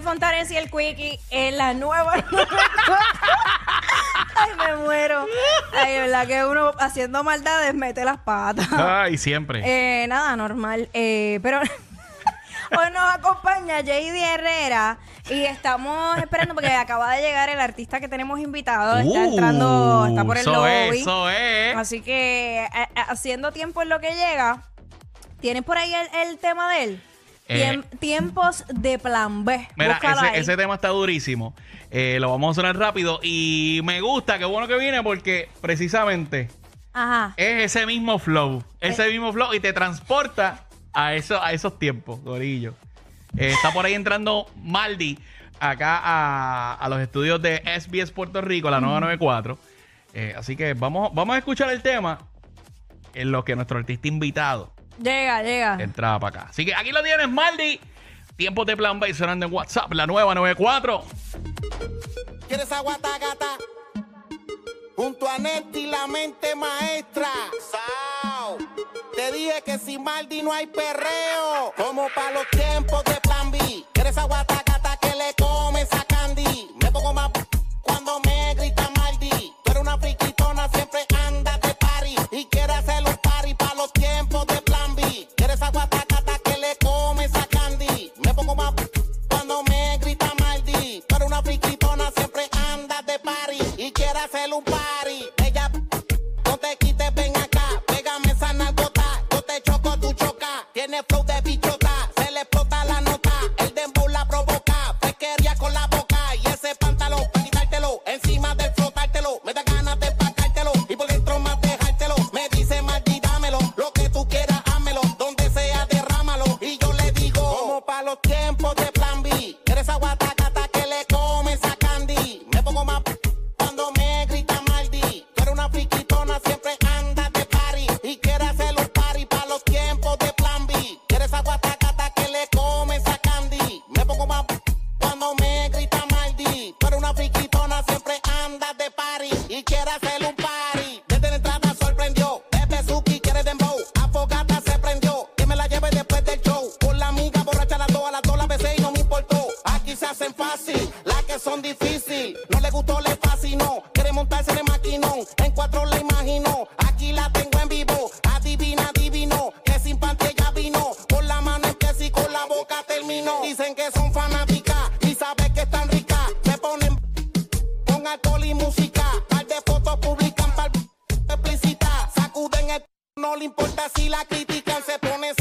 Jackie Fontanes y el Quickie en la nueva. Ay, me muero. Ay, verdad que uno haciendo maldades mete las patas. Ay, siempre. Eh, nada, normal. Eh, pero hoy nos acompaña JD Herrera y estamos esperando porque acaba de llegar el artista que tenemos invitado. Está Uh, entrando, está por el eso lobby. es, eso es. Así que eh, eh, haciendo tiempo en lo que llega. ¿Tienes por ahí el, el tema de él? Eh, Tiem- tiempos de plan B. Mira, ese, ese tema está durísimo. Eh, lo vamos a sonar rápido. Y me gusta, qué bueno que viene porque precisamente Ajá. es ese mismo flow. Ese Eh. mismo flow y te transporta a, eso, a esos tiempos, Gorillo. Está por ahí entrando Maldi acá a, a los estudios de SBS Puerto Rico, la 994. Eh, así que vamos, vamos a escuchar el tema en lo que nuestro artista invitado Llega, llega. entraba para acá. Así que aquí lo tienes, Maldi. Tiempos de plan B sonando en WhatsApp, la nueva 94. ¿Quieres agua gata? Junto a Neti, la mente maestra. Sao. Te dije que sin Maldi no hay perreo. Como para los tiempos de plan B. ¿Quieres agua terminó. Dicen que son fanáticas y sabes que están ricas. Se ponen con alcohol y música. Par de fotos publican par explícita. Sacuden el no le importa si la critican. Se pone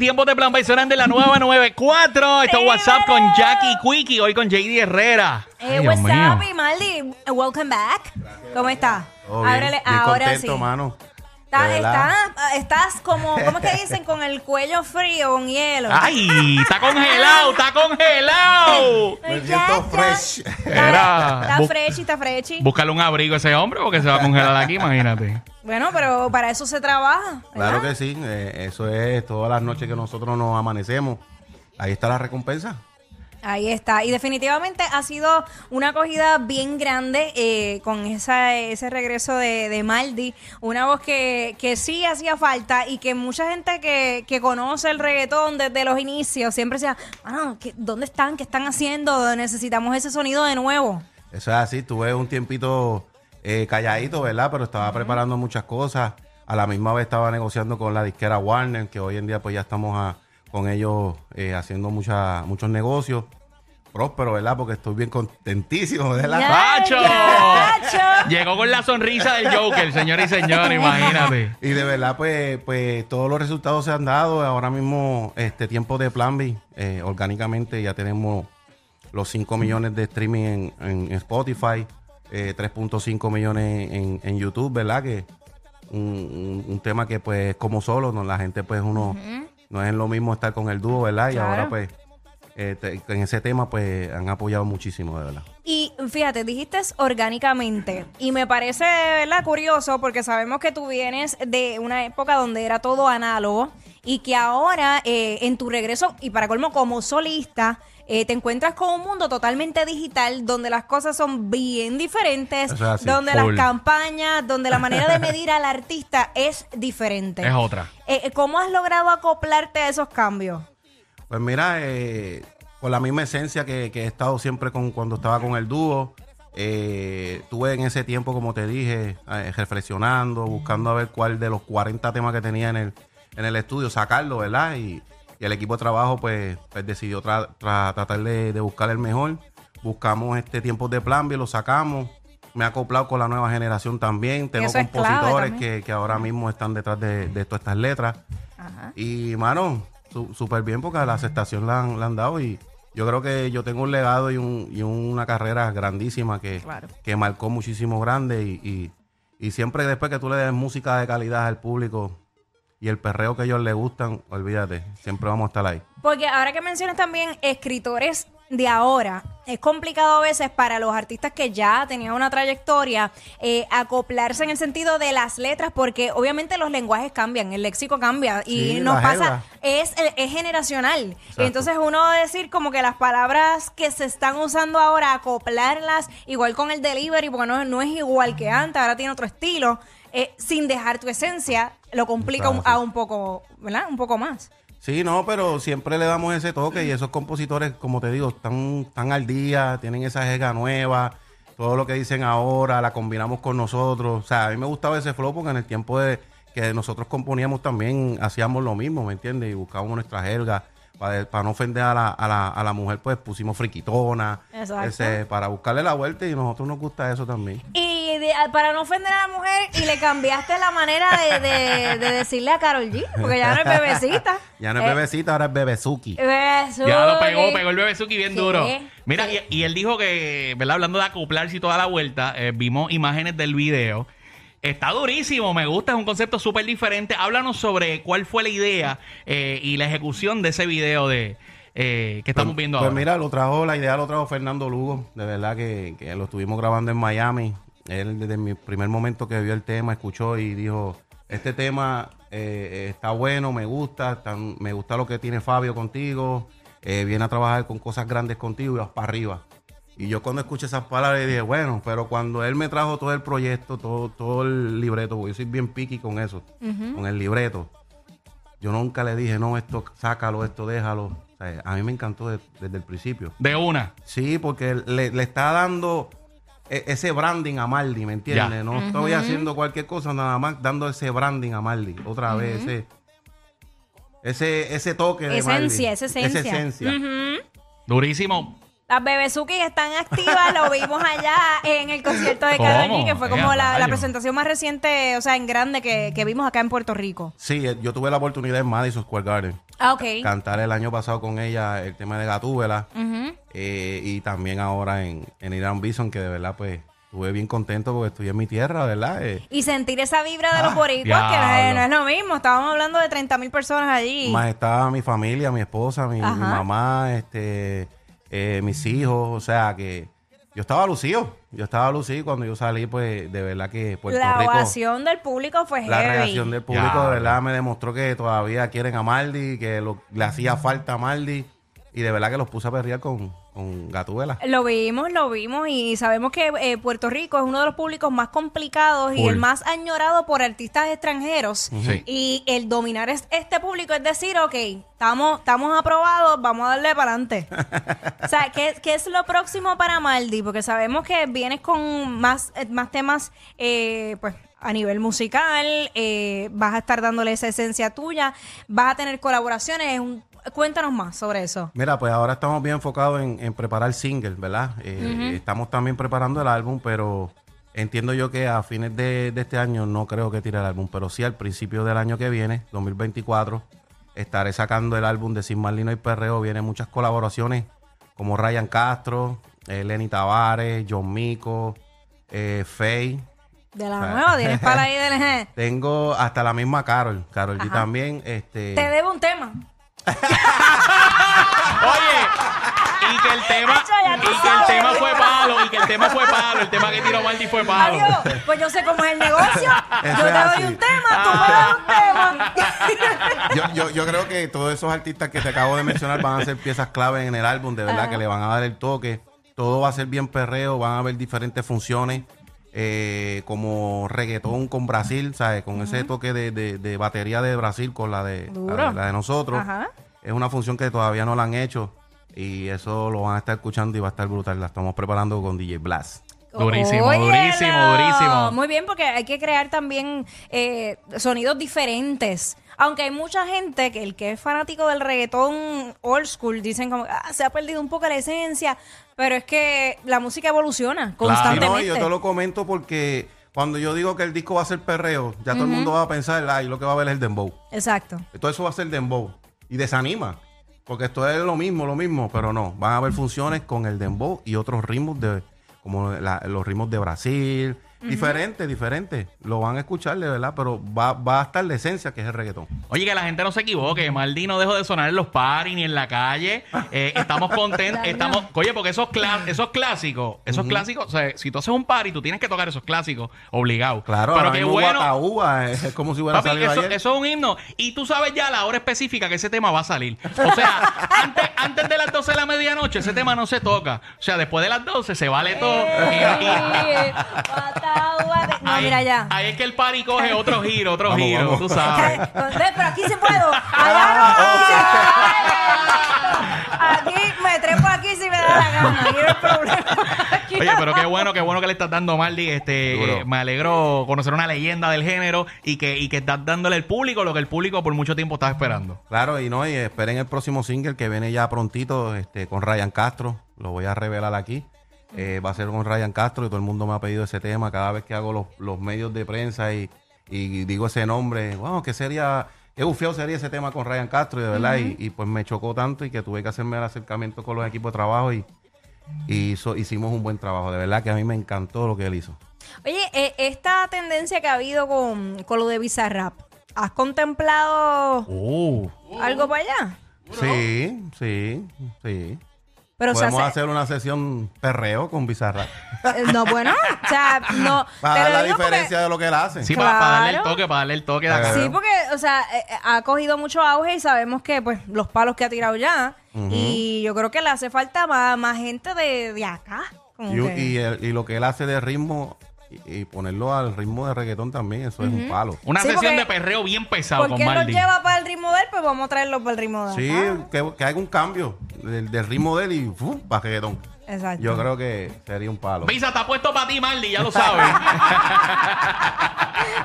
Tiempos de plan B en la nueva 94. Esto es WhatsApp con Jackie Quickie. Hoy con JD Herrera. Eh, Ay, Dios what's mío. up, Imaldi? Welcome back. ¿Cómo está? Todo bien, Ábrele, bien ahora contento, sí. mano. Está- De verdad. está- estás como, ¿cómo es que dicen? Con el cuello frío, con hielo. ¡Ay! ¡Está congelado! ¡Está congelado! Me Ya, siento fresh. Está, Era- está bu- frechi, está frechi. Búscale un abrigo a ese hombre porque se va a congelar aquí, imagínate. Bueno, pero para eso se trabaja. Claro que sí, eh, eso es todas las noches que nosotros nos amanecemos. Ahí está la recompensa. Ahí está. Y definitivamente ha sido una acogida bien grande eh, con esa, ese regreso de, de Maldi. Una voz que, que sí hacía falta y que mucha gente que, que conoce el reggaetón desde los inicios siempre decía, "Mano, ¿qué- ¿dónde están? ¿Qué están haciendo? Necesitamos ese sonido de nuevo. Eso es así, tuve un tiempito eh, calladito, ¿verdad? Pero estaba preparando muchas cosas. A la misma vez estaba negociando con la disquera Warner, que hoy en día pues ya estamos a- con ellos eh, haciendo mucha, muchos negocios. Próspero, ¿verdad? Porque estoy bien contentísimo, ¿verdad? Ya, ¡Pacho! Pacho. Llegó con la sonrisa del Joker, señor y señor, imagínate. Y de verdad, pues, pues todos los resultados se han dado. Ahora mismo, este tiempo de Plan B, eh, orgánicamente ya tenemos los 5 millones de streaming en, en Spotify, eh, 3.5 millones en, en YouTube, ¿verdad? Que un, un- un tema que pues como solo, ¿no? la gente pues uno no es lo mismo estar con el dúo, ¿verdad? Y ahora pues eh, te- en ese tema pues han apoyado muchísimo, de verdad. Y fíjate, dijiste orgánicamente. Y me parece, ¿verdad? Curioso porque sabemos que tú vienes de una época donde era todo análogo y que ahora eh, en tu regreso, y para colmo como solista, eh, te encuentras con un mundo totalmente digital donde las cosas son bien diferentes, Eso es así, donde full. las campañas, donde la manera de medir al artista es diferente. Es otra. Eh, eh, ¿Cómo has logrado acoplarte a esos cambios? Pues mira, eh, con la misma esencia que, que he estado siempre con cuando estaba con el dúo, eh, tuve en ese tiempo, como te dije, eh, reflexionando, buscando a ver cuál de los 40 temas que tenía en el, en el estudio, sacarlo, ¿verdad? Y, y el equipo de trabajo pues, pues decidió tra- tra- tratar de, de buscar el mejor. Buscamos este tiempo de plan B, lo sacamos. Me he acoplado con la nueva generación también. Tengo compositores que, que ahora mismo están detrás de, de todas estas letras. Y, mano, súper bien porque la aceptación la han, la han dado y yo creo que yo tengo un legado y, un- y una carrera grandísima que, Claro. que marcó muchísimo grande y, y- y siempre después que tú le des música de calidad al público y el perreo que a ellos les gustan, olvídate, siempre vamos a estar ahí. Porque ahora que mencionas también escritores de ahora, es complicado a veces para los artistas que ya tenían una trayectoria eh, acoplarse en el sentido de las letras, porque obviamente los lenguajes cambian, el léxico cambia y Sí, nos pasa, es, es generacional. Exacto. Entonces uno decir como que las palabras que se están usando ahora, acoplarlas igual con el delivery, porque no, no es igual que antes, ahora tiene otro estilo, eh, sin dejar tu esencia, lo complica un, a un poco, ¿verdad? Un poco más. Sí, no, pero siempre le damos ese toque y esos compositores, como te digo, están, están al día, tienen esa jerga nueva, todo lo que dicen ahora, la combinamos con nosotros. O sea, a mí me gustaba ese flow porque en el tiempo de que nosotros componíamos también hacíamos lo mismo, ¿me entiendes? Y buscábamos nuestra jerga. Para, para no ofender a la, a, la, a la mujer, pues pusimos friquitona. Exacto. ese, para buscarle la vuelta y a nosotros nos gusta eso también. Y de- para no ofender a la mujer, y le cambiaste la manera de, de- de decirle a Carol G, porque ya no es bebecita. Ya no es Eh, bebecita, ahora es bebezuki. Bebezuki. Ya lo pegó, pegó el bebé Suki bien Sí, duro. Mira, sí. y, y él dijo que, ¿verdad? Hablando de acoplarse y toda la vuelta, eh, vimos imágenes del video. Está durísimo, me gusta, es un concepto súper diferente. Háblanos sobre cuál fue la idea eh, y la ejecución de ese video de eh, que estamos Pues- viendo pues ahora. mira, lo trajo, la idea lo trajo Fernando Lugo. De verdad que, que lo estuvimos grabando en Miami. Él desde mi primer momento que vio el tema, escuchó y dijo, este tema eh, está bueno, me gusta, me gusta lo que tiene Fabio contigo, eh, viene a trabajar con cosas grandes contigo y vas para arriba. Y yo cuando escuché esas palabras dije, bueno, pero cuando él me trajo todo el proyecto, todo, todo el libreto, porque yo soy bien picky con eso, con el libreto, yo nunca le dije, no, esto sácalo, esto déjalo. O sea, a mí me encantó de- desde el principio. De una. Sí, porque le, le está dando e- ese branding a Mardi, ¿me entiendes? Ya. No estoy haciendo cualquier cosa, nada más dando ese branding a Mardi. Otra vez, ese, ese, ese toque de Mardi. Esencia, esa esencia. Esa esencia. Durísimo. Las Bebezuki están activas, lo vimos allá en el concierto de. Karol G, que fue como la, presentación más reciente, o sea, en grande que, que vimos acá en Puerto Rico. Sí, eh, yo tuve la oportunidad en Madison Square Garden. Ah, ok. Cantar el año pasado con ella el tema de Gatúbela. Eh, y también ahora en, en Irán Bison, que de verdad, pues, estuve bien contento porque estoy en mi tierra, ¿verdad? Eh, Y sentir esa vibra de los Ah, boricuas, que no es, diablo. no es lo mismo. Estábamos hablando de 30 mil personas allí. Más estaba mi familia, mi esposa, mi, mamá, este, eh, mis hijos, o sea que yo estaba lucido, yo estaba lucido cuando yo salí, pues de verdad que Puerto la Rico, ovación del público fue la heavy. reacción del público Ya, de verdad me demostró que todavía quieren a Maldi, que lo- le hacía falta a Maldi Y de verdad que los puse a perrear con, con Gatúbela. Lo vimos, lo vimos y sabemos que eh, Puerto Rico es uno de los públicos más complicados y el más añorado por artistas extranjeros. Sí. Y el dominar es- este público es decir, ok, estamos, estamos aprobados, vamos a darle para adelante. o sea, ¿qué, qué es lo próximo para Maldi? Porque sabemos que vienes con más, eh, más temas, eh, pues a nivel musical, eh, vas a estar dándole esa esencia tuya, vas a tener colaboraciones. es un- cuéntanos más sobre eso. Mira, pues ahora estamos bien enfocados en, en preparar single, ¿verdad? Eh, Estamos también preparando el álbum, pero entiendo yo que a fines de, de este año no creo que tire el álbum, pero sí al principio del año que viene, 2024, estaré sacando el álbum de Sin Marlino y Perreo. Vienen muchas colaboraciones como Ryan Castro, eh, Lenny Tavares, John Mico, eh, Faye. De la nueva, tienes para ahí del... Tengo hasta la misma Carol, Carol G también. Este, Te debo un tema. Oye, y que el tema, ya y tú que el sabes. tema fue palo, y que el tema fue palo, el tema que tiró Maldi fue palo. Adiós. Pues yo sé cómo es el negocio. Eso yo es te así. doy un tema, tú me das un tema. yo, yo, yo creo que todos esos artistas que te acabo de mencionar van a ser piezas clave en el álbum, de verdad, Ajá. que le van a dar el toque. Todo va a ser bien perreo, van a haber diferentes funciones, eh, como reggaetón con Brasil, ¿sabes? Con ese toque de, de- de batería de Brasil con la de, la de, la de nosotros. Ajá. Es una función que todavía no la han hecho y eso lo van a estar escuchando y va a estar brutal. La estamos preparando con DJ Blast. Durísimo, durísimo, durísimo. Muy bien, porque hay que crear también eh, sonidos diferentes. Aunque hay mucha gente que el que es fanático del reggaetón old school dicen como ah, se ha perdido un poco la esencia, pero es que la música evoluciona Sí, constantemente. no, y yo te lo comento porque cuando yo digo que el disco va a ser perreo, ya todo el mundo va a pensar, ay, lo que va a ver es el dembow. Exacto. Todo eso va a ser dembow. Y desanima. Porque esto es lo mismo, lo mismo, pero no. Van a haber funciones con el dembow y otros ritmos de, como la- los ritmos de Brasil. Diferentes, diferentes. Lo van a escuchar, de verdad, pero va, va a estar la esencia que es el reggaetón. Oye, que la gente no se equivoque. Maldi no dejó de sonar en los paris ni en la calle. Eh, estamos contentos. Estamos, oye, porque esos, esos clásicos, esos clásicos, o sea, si tú haces un party, tú tienes que tocar esos clásicos, obligado. Claro, pero qué bueno. Guataúba es, como si hubiera Papi, salido eso, ayer. eso es un himno. Y tú sabes ya la hora específica que ese tema va a salir. O sea, antes, antes de las 12 de la medianoche, ese tema no se toca. O sea, después de las 12 se vale todo. Y- y- Guataúba de- No, ahí, mira ya. ahí es que el party coge otro giro, otro Vamos, giro, vamos. tú sabes. Ve, pero aquí sí puedo. Allá no. Aquí me trepo aquí si me da la gana. Aquí no hay problema. Aquí Oye, pero qué bueno, qué bueno que le estás dando, Maldi. Este, eh, me alegro conocer una leyenda del género y que, y que estás dándole al público lo que el público por mucho tiempo estaba esperando. Claro, y no, y esperen el próximo single que viene ya prontito este, con Ryan Castro. Lo voy a revelar aquí. Eh, va a ser con Ryan Castro y todo el mundo me ha pedido ese tema. Cada vez que hago los, los medios de prensa y, y digo ese nombre, wow, que sería, qué bufiado sería ese tema con Ryan Castro, y de verdad. y, y pues me chocó tanto y que tuve que hacerme el acercamiento con los equipos de trabajo y, y hizo- hicimos un buen trabajo. De verdad que a mí me encantó lo que él hizo. Oye, eh, esta tendencia que ha habido con, con lo de Bizarrap, ¿has contemplado Uh. algo para allá? Sí, sí, sí. Pero, o sea, Podemos se- hacer una sesión perreo con Bizarra. eh, no, bueno, o sea, no. Para dar la porque- diferencia de lo que él hace. Sí, para, para darle el toque, para darle el toque de acá. Sí, porque, o sea, eh, eh, ha cogido mucho auge y sabemos que, pues, los palos que ha tirado ya. Y yo creo que le hace falta más, más gente de, de acá. como Y, que- y el- y lo que él hace de ritmo y, y ponerlo al ritmo de reggaetón también, eso es un palo. Una Sí, sesión porque- de perreo bien pesado con porque él los Maldi. lleva para el ritmo de él, pues vamos a traerlo para el ritmo de Sí, acá. que, que haga un cambio del, del ritmo de él y ¡fu! para reggaetón. Exacto. Yo creo que sería un palo. Pisa está puesto para ti, Maldi, ya lo sabes.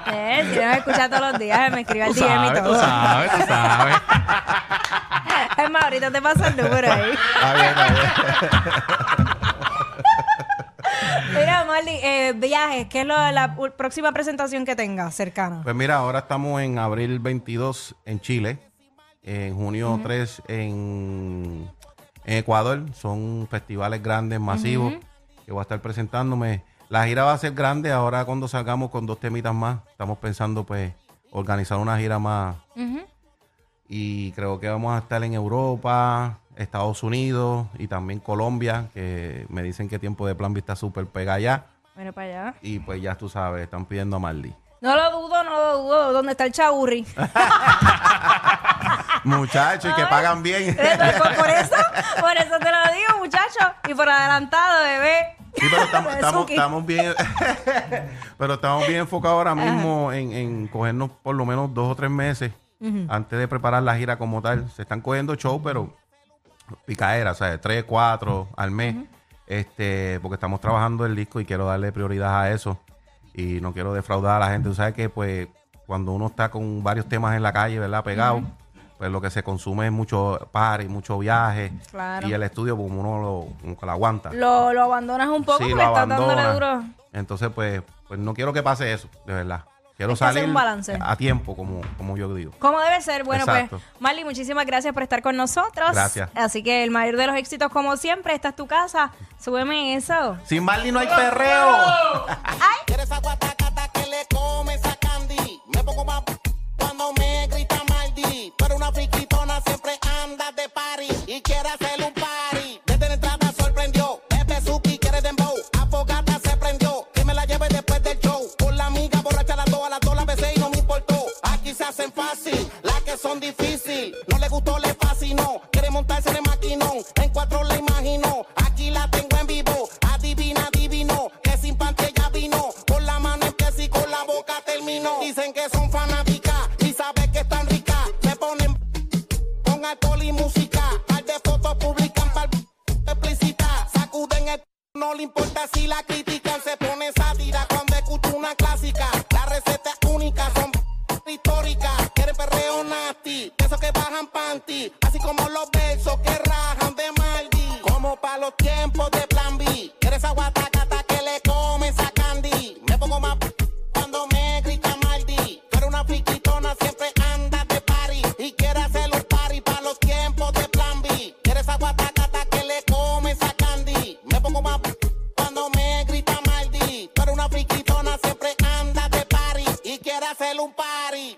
Eh, si no me escucha todos los días, me escribe al tú DM y sabes, tú todo. sabes, tú sabes. Es más, ahorita te pasa el número ahí. Está bien, está bien. Eh, viajes, ¿qué es lo, la próxima presentación que tengas cercana? Pues mira, ahora estamos en abril 22 en Chile, en junio 3 en, en Ecuador. Son festivales grandes, masivos, que voy a estar presentándome. La gira va a ser grande ahora cuando salgamos con dos temitas más. Estamos pensando pues organizar una gira más y creo que vamos a estar en Europa, Estados Unidos y también Colombia, que me dicen que tiempo de plan vista súper pega allá. Mira para allá. Y pues ya tú sabes, están pidiendo a Marley. No lo dudo, no lo dudo. ¿Dónde está el chaurri? Muchachos, y que pagan bien. Entonces, por, por eso, por eso te lo digo, muchacho. Y por adelantado, bebé. Sí, pero estamos, estamos, bien. pero estamos bien enfocados ahora mismo en, en cogernos por lo menos dos o tres meses antes de preparar la gira como tal. Se están cogiendo show, pero picaera, o sea, tres, cuatro al mes. Este, porque estamos trabajando el disco y quiero darle prioridad a eso. Y no quiero defraudar a la gente. Tú sabes que pues cuando uno está con varios temas en la calle, ¿verdad? Pegados, pues lo que se consume es mucho party, mucho viaje. Claro. Y el estudio, como uno lo, como que lo aguanta. Lo, lo abandonas un poco Sí, porque lo estás dándole duro. Entonces, pues, pues no quiero que pase eso, de verdad. Quiero Hay que hacer salir un balance. a tiempo, como, como yo digo. Como debe ser. Bueno, Exacto. pues, Marley, muchísimas gracias por estar con nosotros. Gracias. Así que el mayor de los éxitos, como siempre, esta es tu casa. Súbeme eso. Sin Marley no hay perreo. ¿Quieres si la critican. Un party.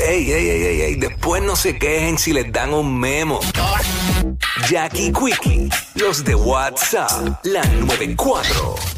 Ey, ey, ey, ey, ey, después no se quejen si les dan un memo. Jackie Quickie, los de WhatsApp, la 94.